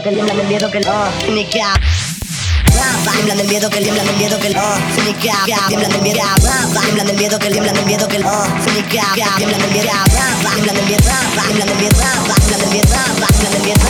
Miedo que tiemblan el miedo que oh, significa Tiemblan el miedo que tiemblan el miedo que oh, significa Tiemblan el miedo. Tiemblan el miedo que tiemblan el miedo que oh, significa Tiemblan el miedo. Tiemblan el miedo. Tiemblan el miedo. Tiemblan el miedo. Tiemblan el miedo.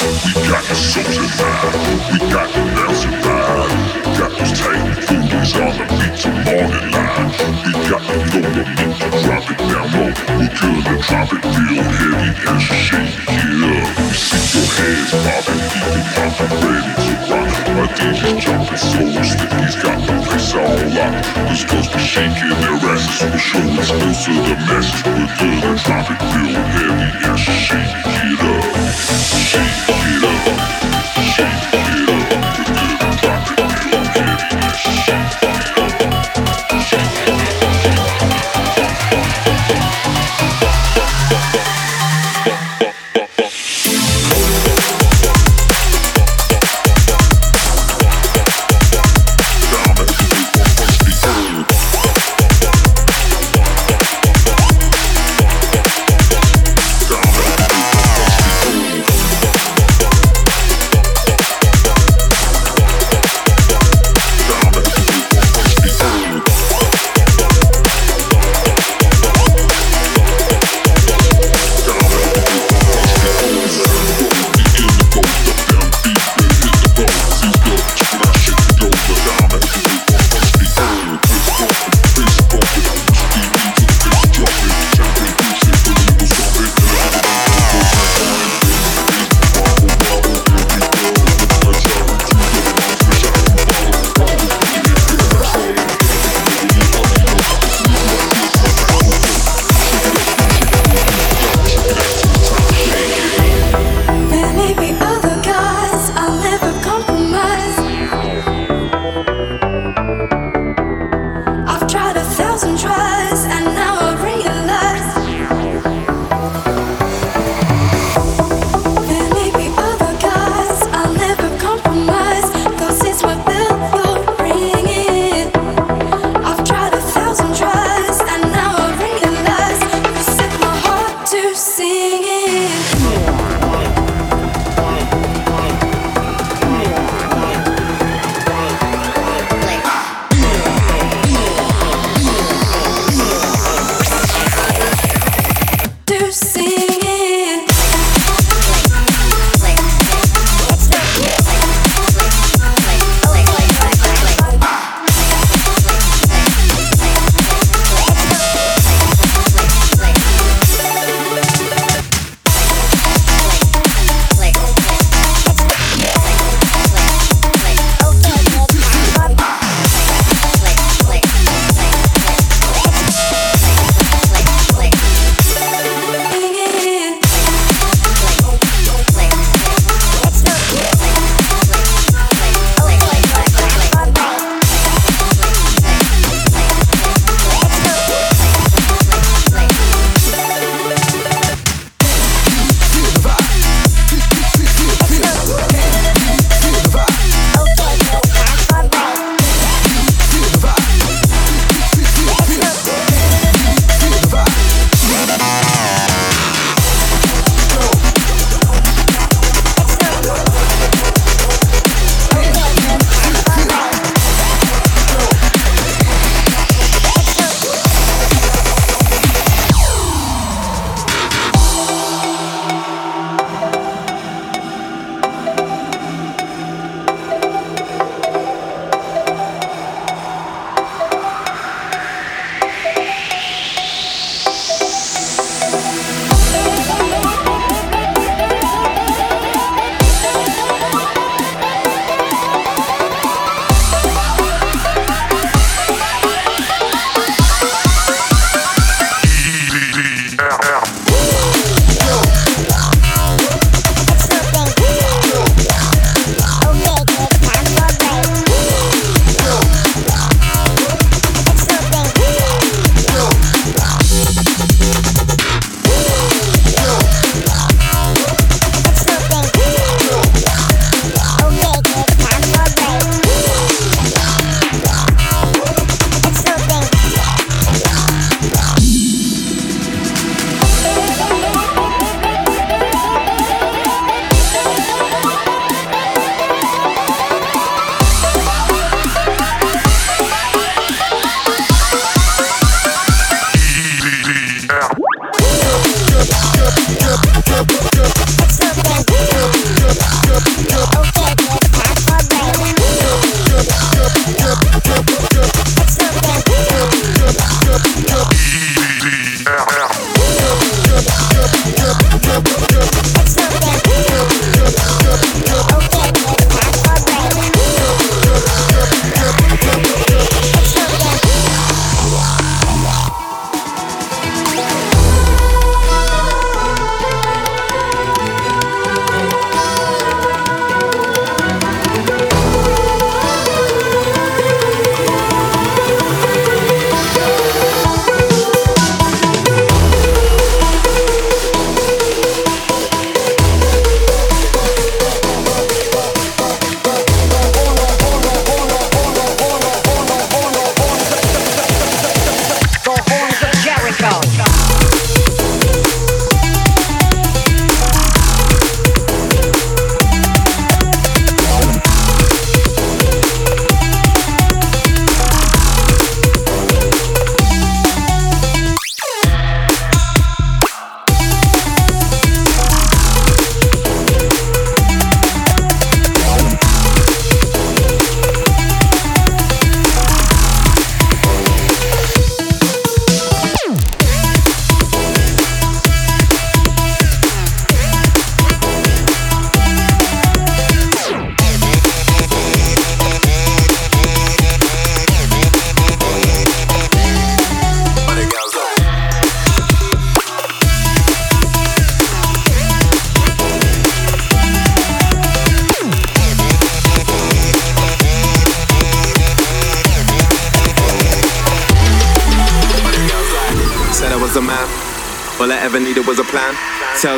We got the social vibe, we got the dancing vibe got those tight fingers on the beats of morning line. We got me loaded, beat to drop it down low. We gonna drop it real heavy as you shake it up. You see your hands popping, keep it popping, ready to rock. My DJ's jumping so stiff, he's got the place all locked. These girls be shaking their asses, we're showing skills to the masses. We're gonna drop it real heavy as you shake it up, shake it up, shake.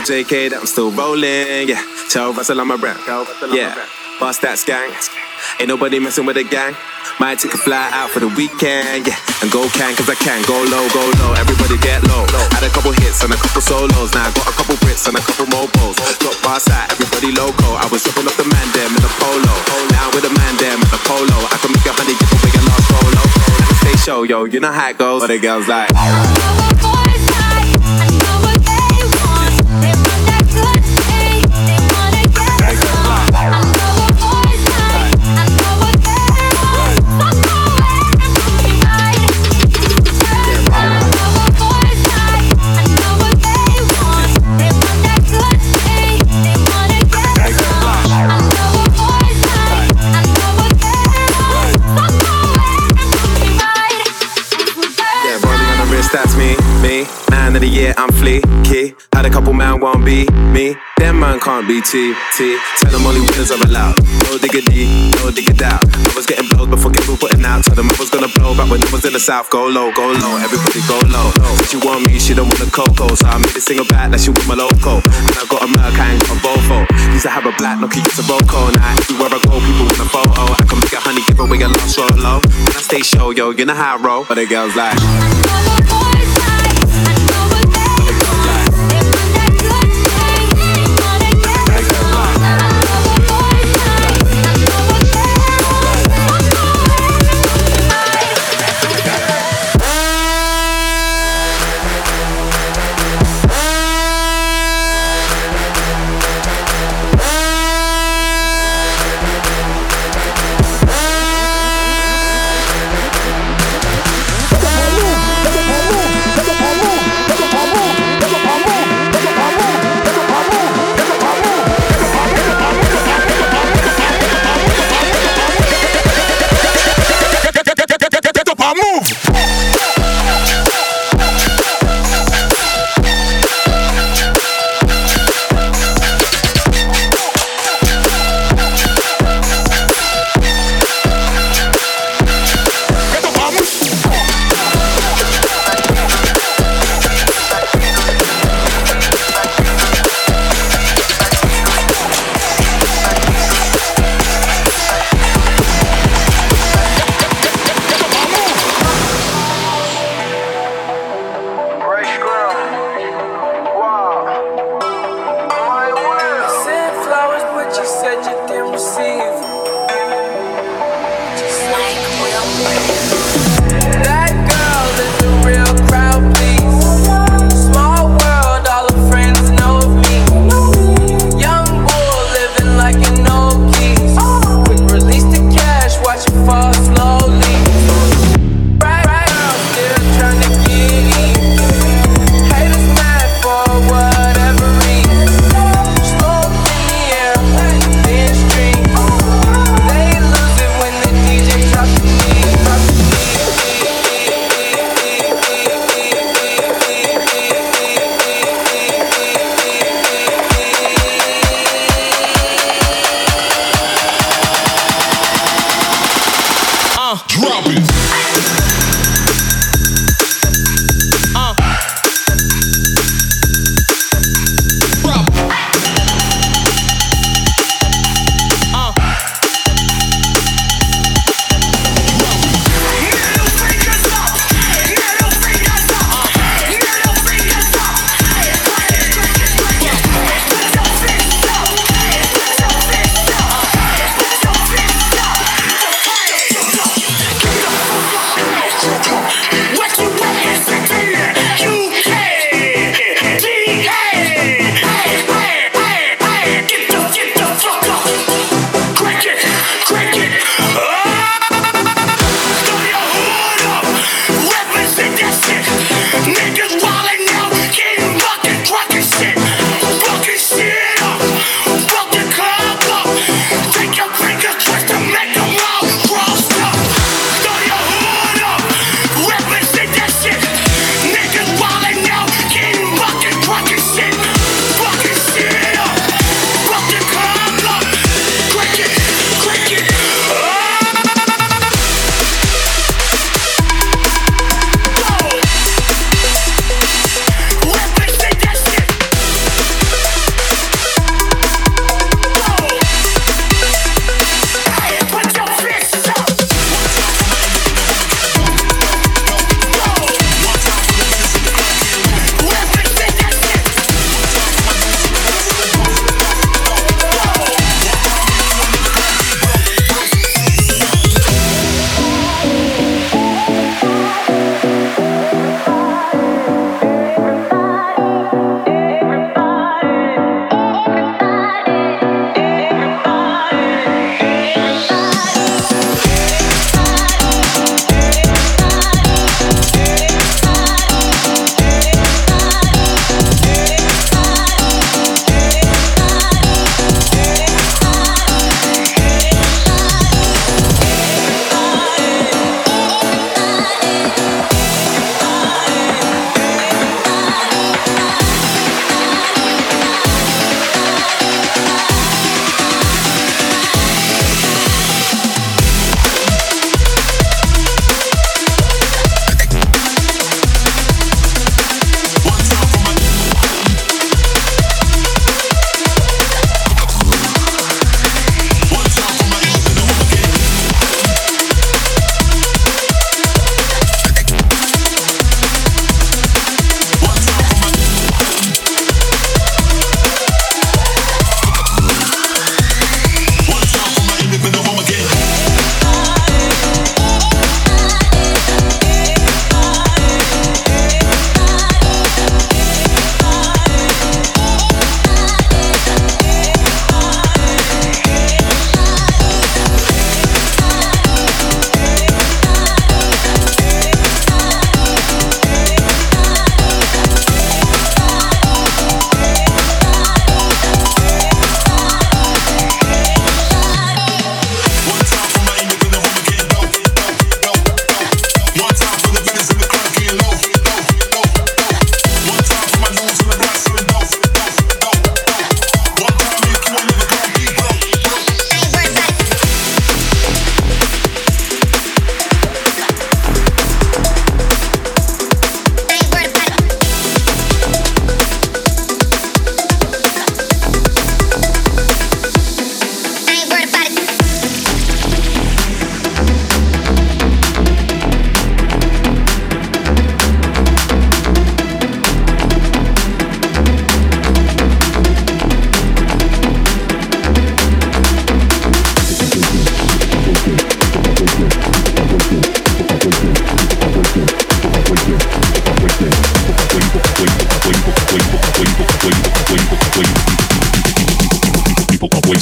JK that I'm still rolling, yeah. Tell Russell I'm a rap, yeah. Bust that gang. Ain't nobody messing with the gang. Might take a fly out for the weekend, yeah. And go can, cause I can. Go low, go low, everybody get low. Had a couple hits and a couple solos. Now I got a couple Brits and a couple mobos. Drop bars out, everybody loco. I was dropping off the man them in the polo. Now with the man them in the polo. I can make a honey give away a last solo. And I stay show, yo, you know how it goes. But the girls like. Can't be T T. Tell them only winners are allowed. No diggity, no digger doubt. I was getting blows before people putting out. Tell them I was gonna blow back when I was in the south. Go low, go low, everybody go low. Said she want me, she don't want a cocoa. So I made this single back like she with my loco. And I got a Merc, I ain't got a Volvo. Used to have a black Nokia, it's a Roco. Now everywhere I go, people want a photo. I can make a honey, give away a lost solo. When I stay show, yo, you know how I roll. But the girls like.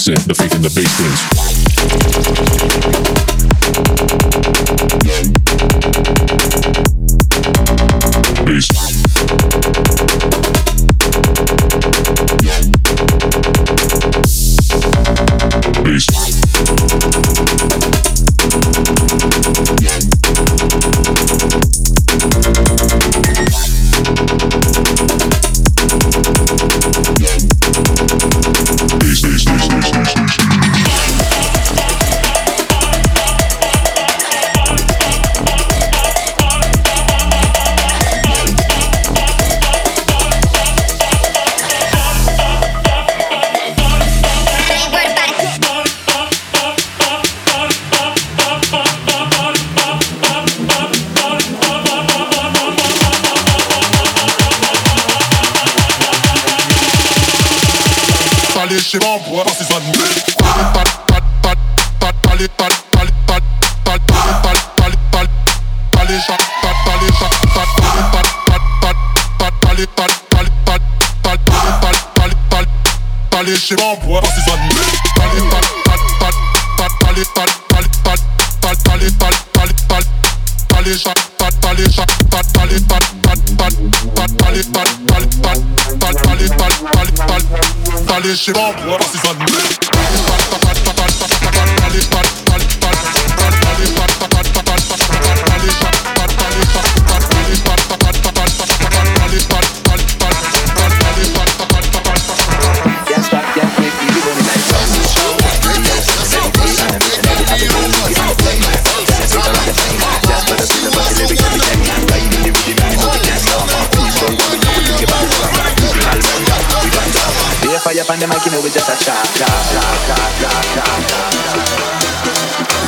It, the faith in the bass brings. Allez chez moi, on pourra Fire upon the mic, you know we just a chat, chat, chat, chat, chat, chat, chat.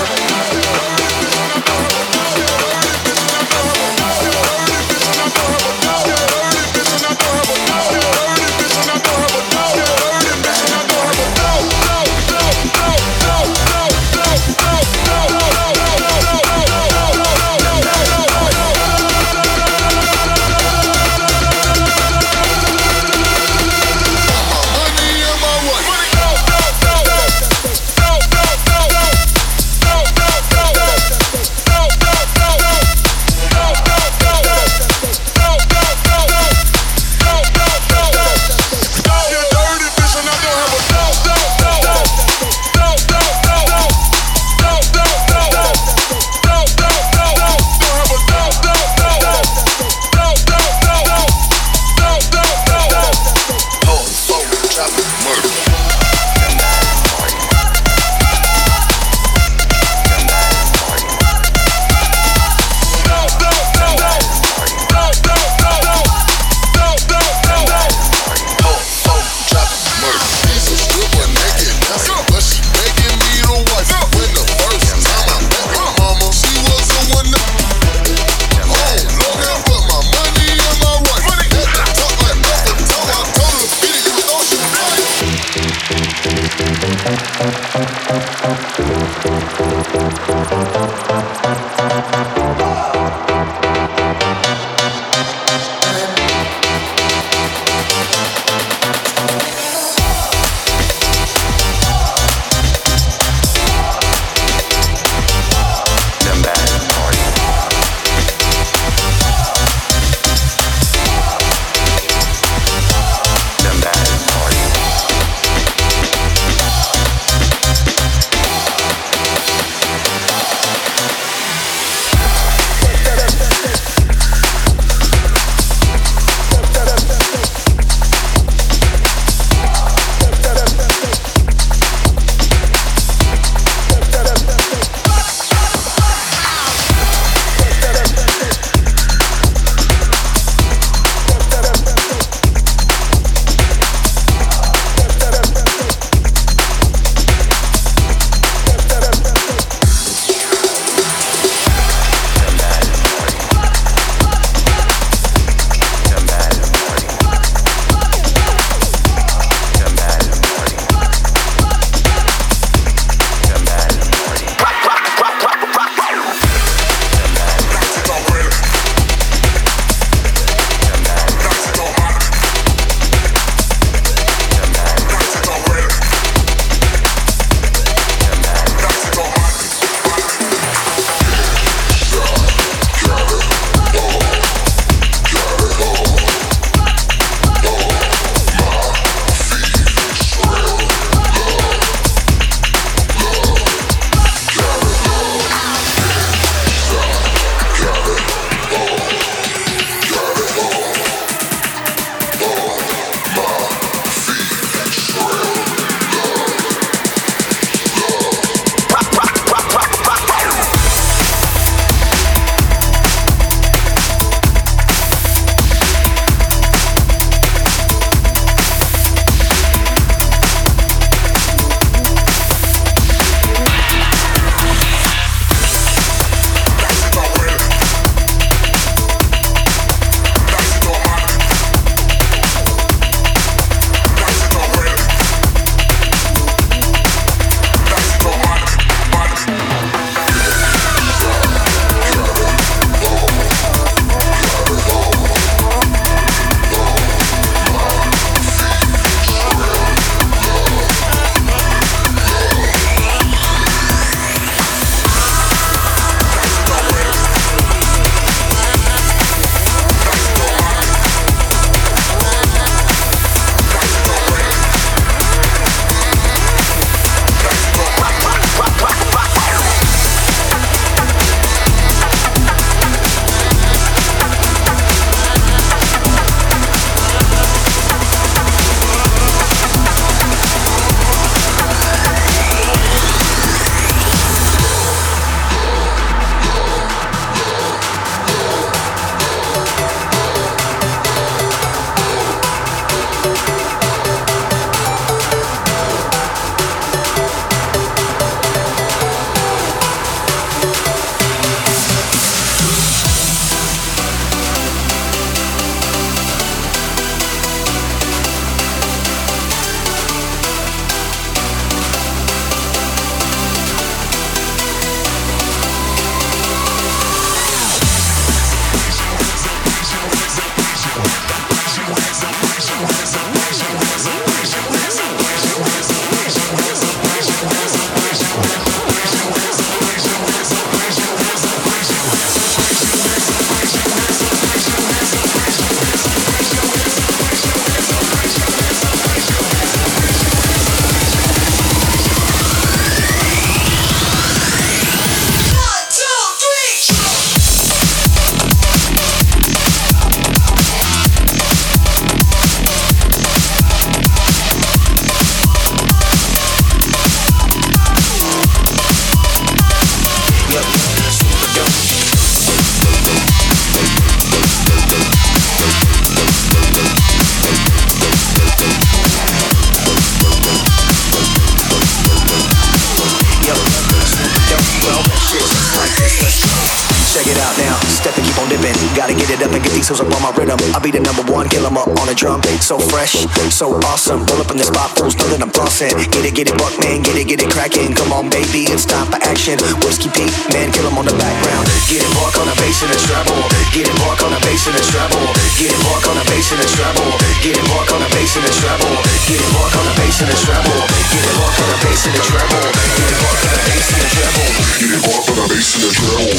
So awesome. Pull up in the spot, fools know that I'm flossing. Get it, get it, buck man, get it, get it cracking. Come on, baby, it's time for action. Whiskey Pete, man, kill 'em on the background. Get it, mark on the bass and the treble. Get it, mark on the bass and the treble. Get it, mark on the bass and the treble. Get it, mark on the bass and the treble. Get it, mark on the bass and the treble. Get it, mark on the bass and the treble. Get it, mark on the bass and the treble. Get it mark on the bass and the treble.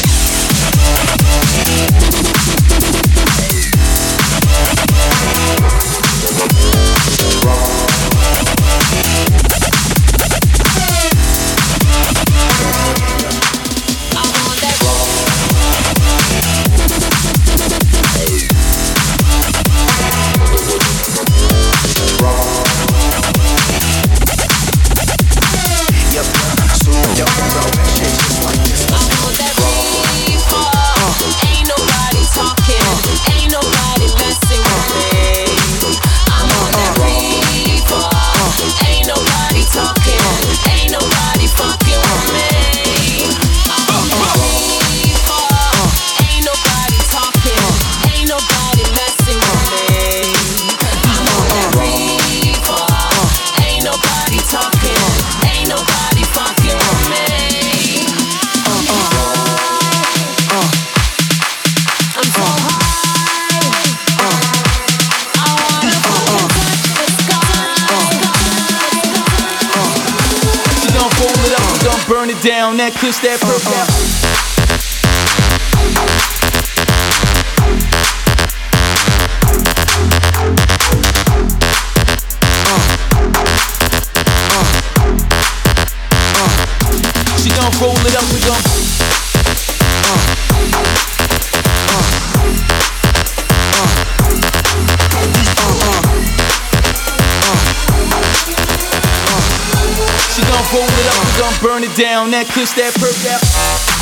Down. That kush, down. That kush, that perk, that.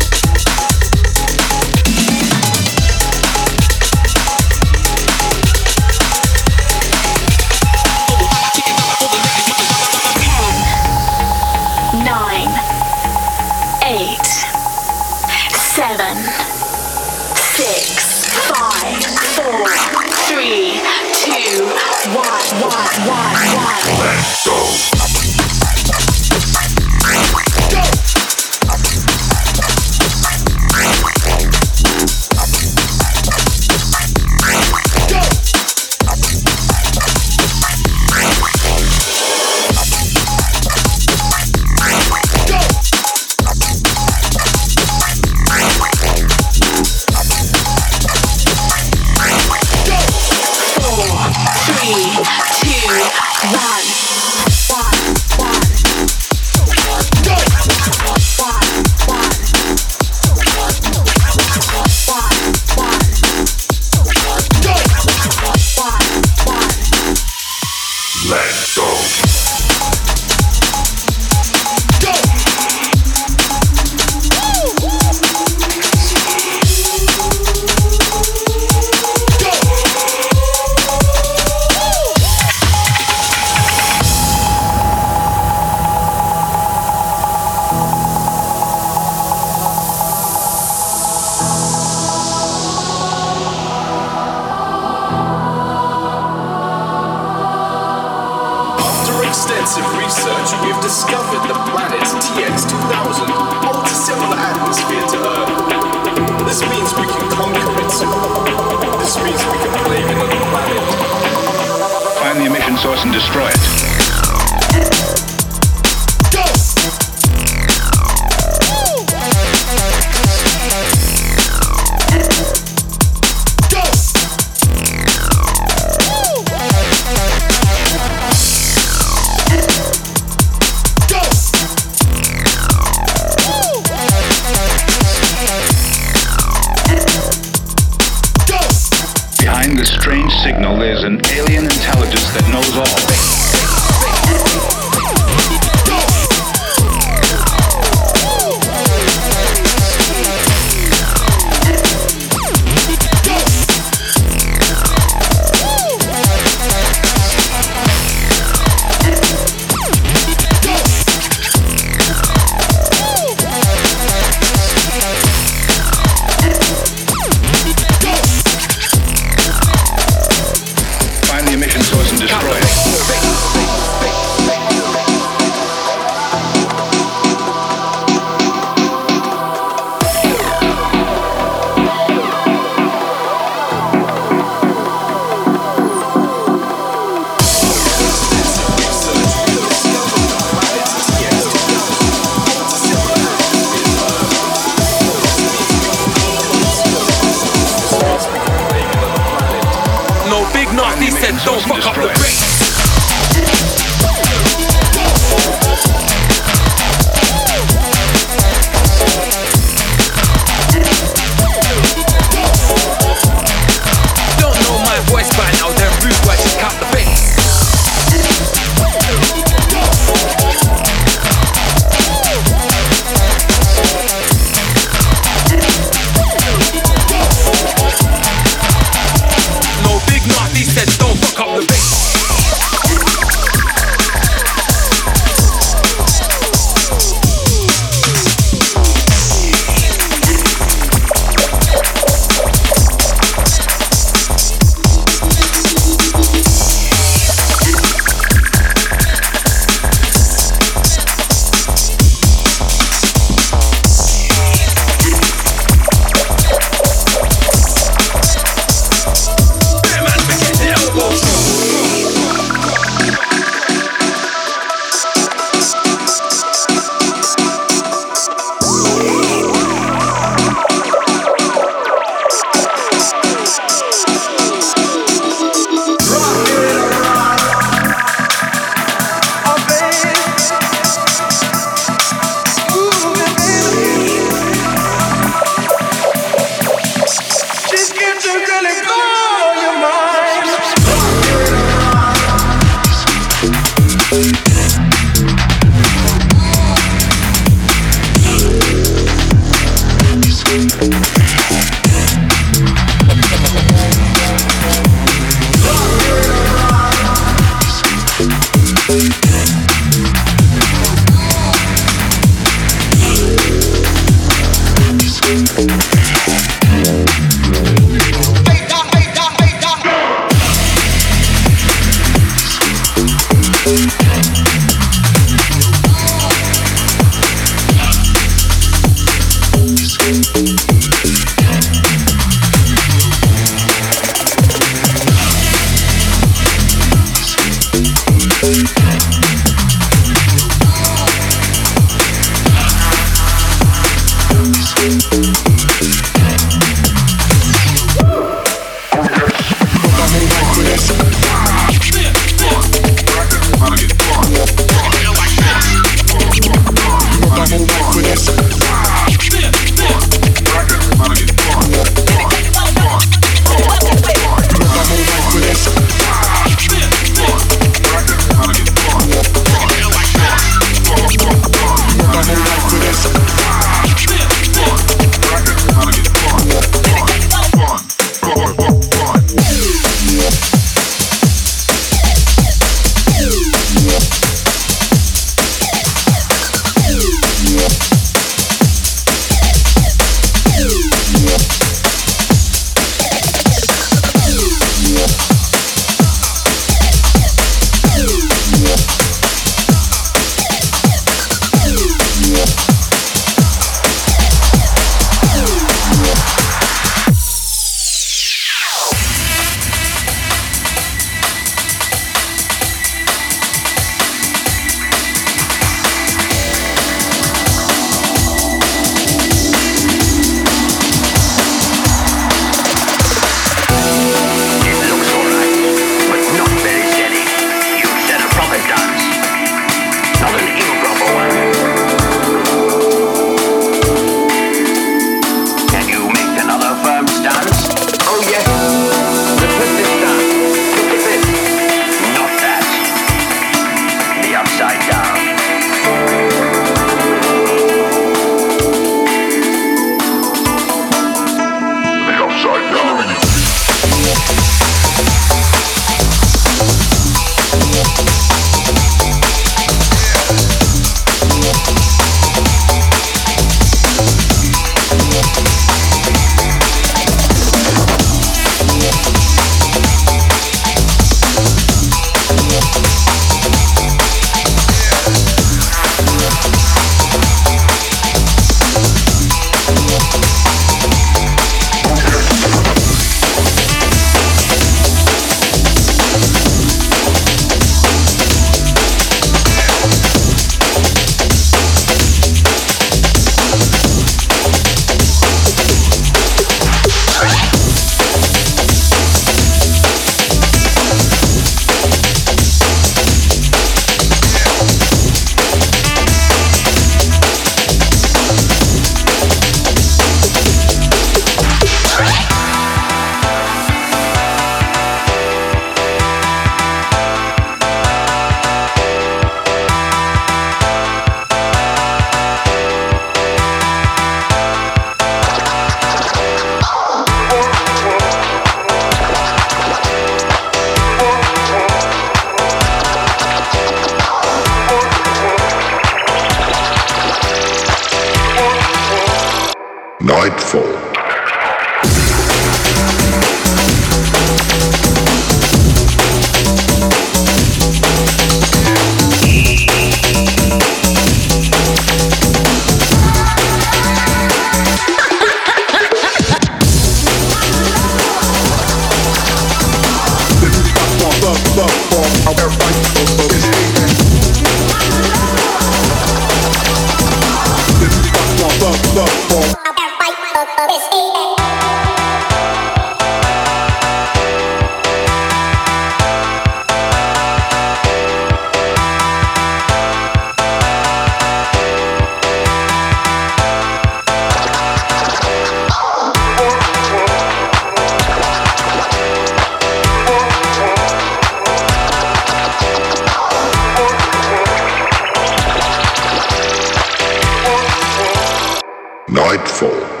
Nightfall.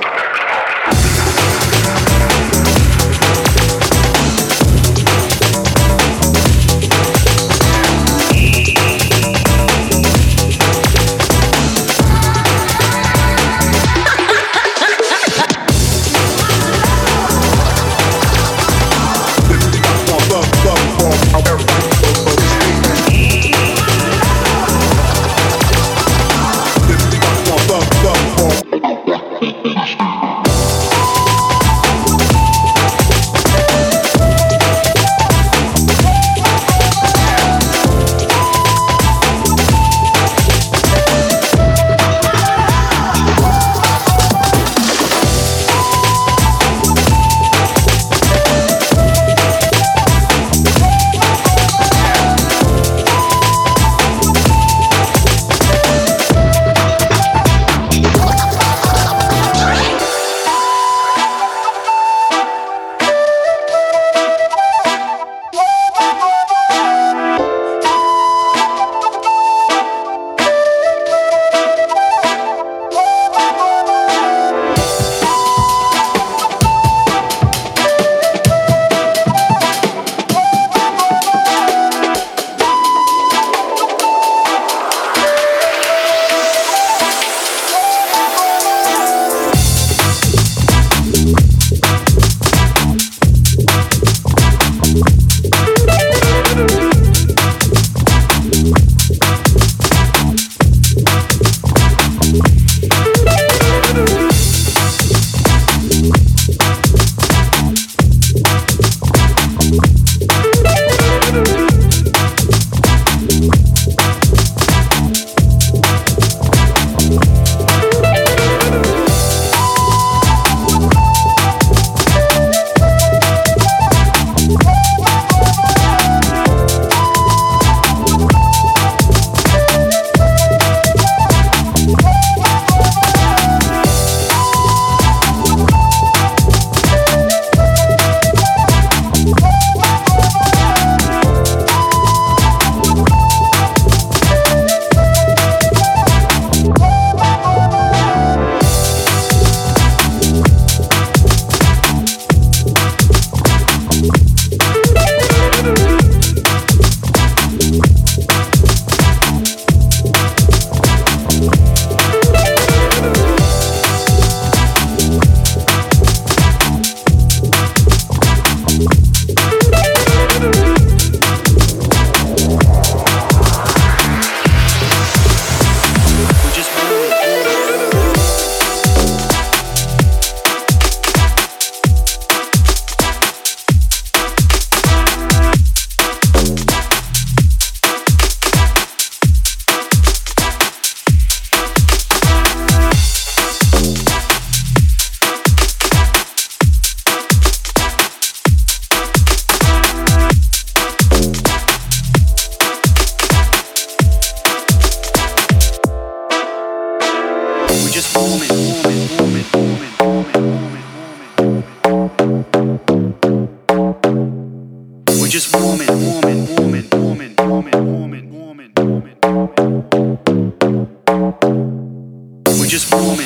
We're just warming.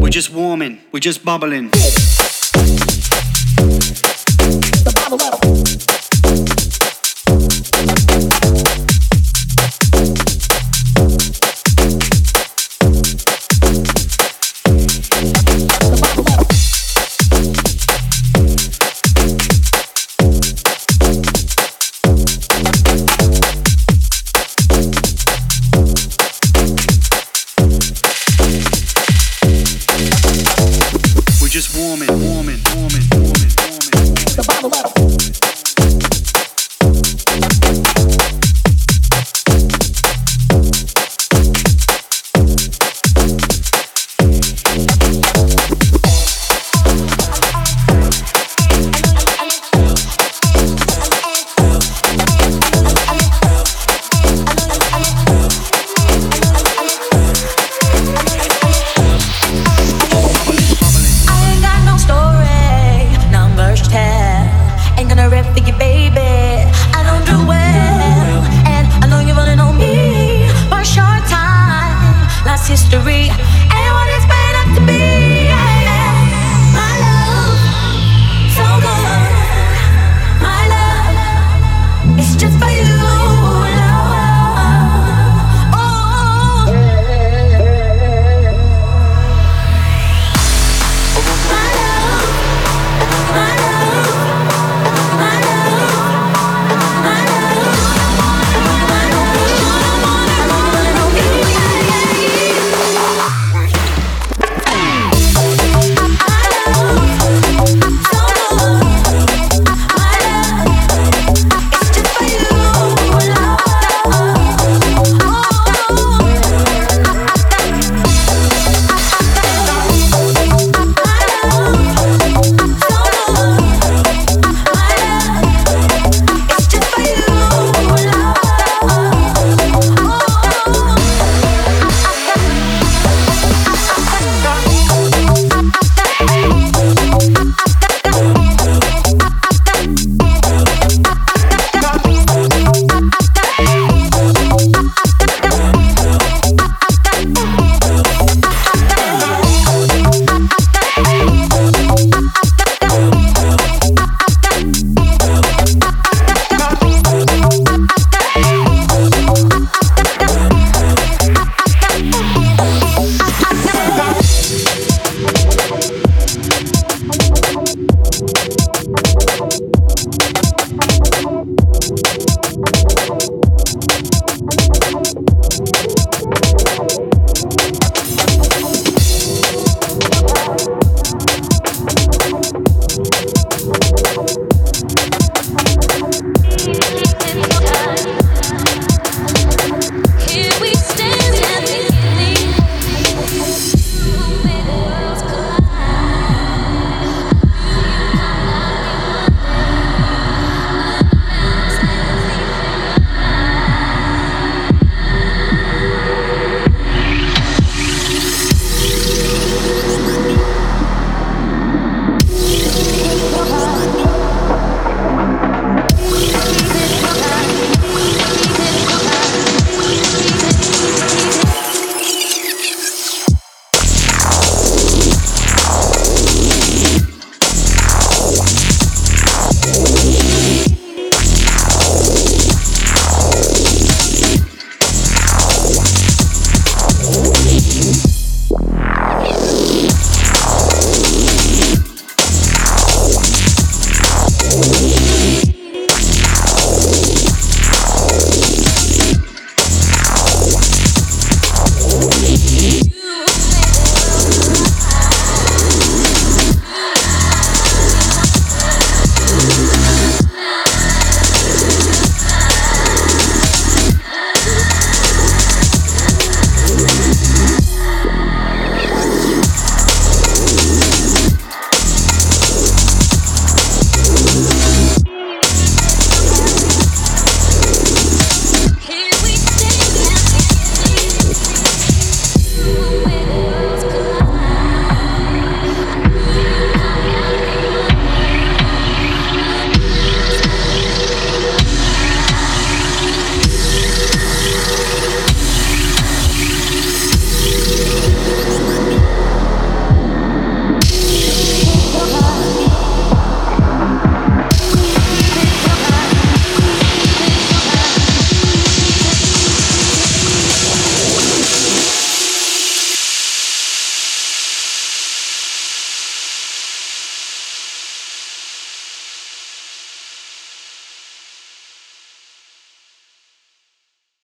We're just we're just bubbling.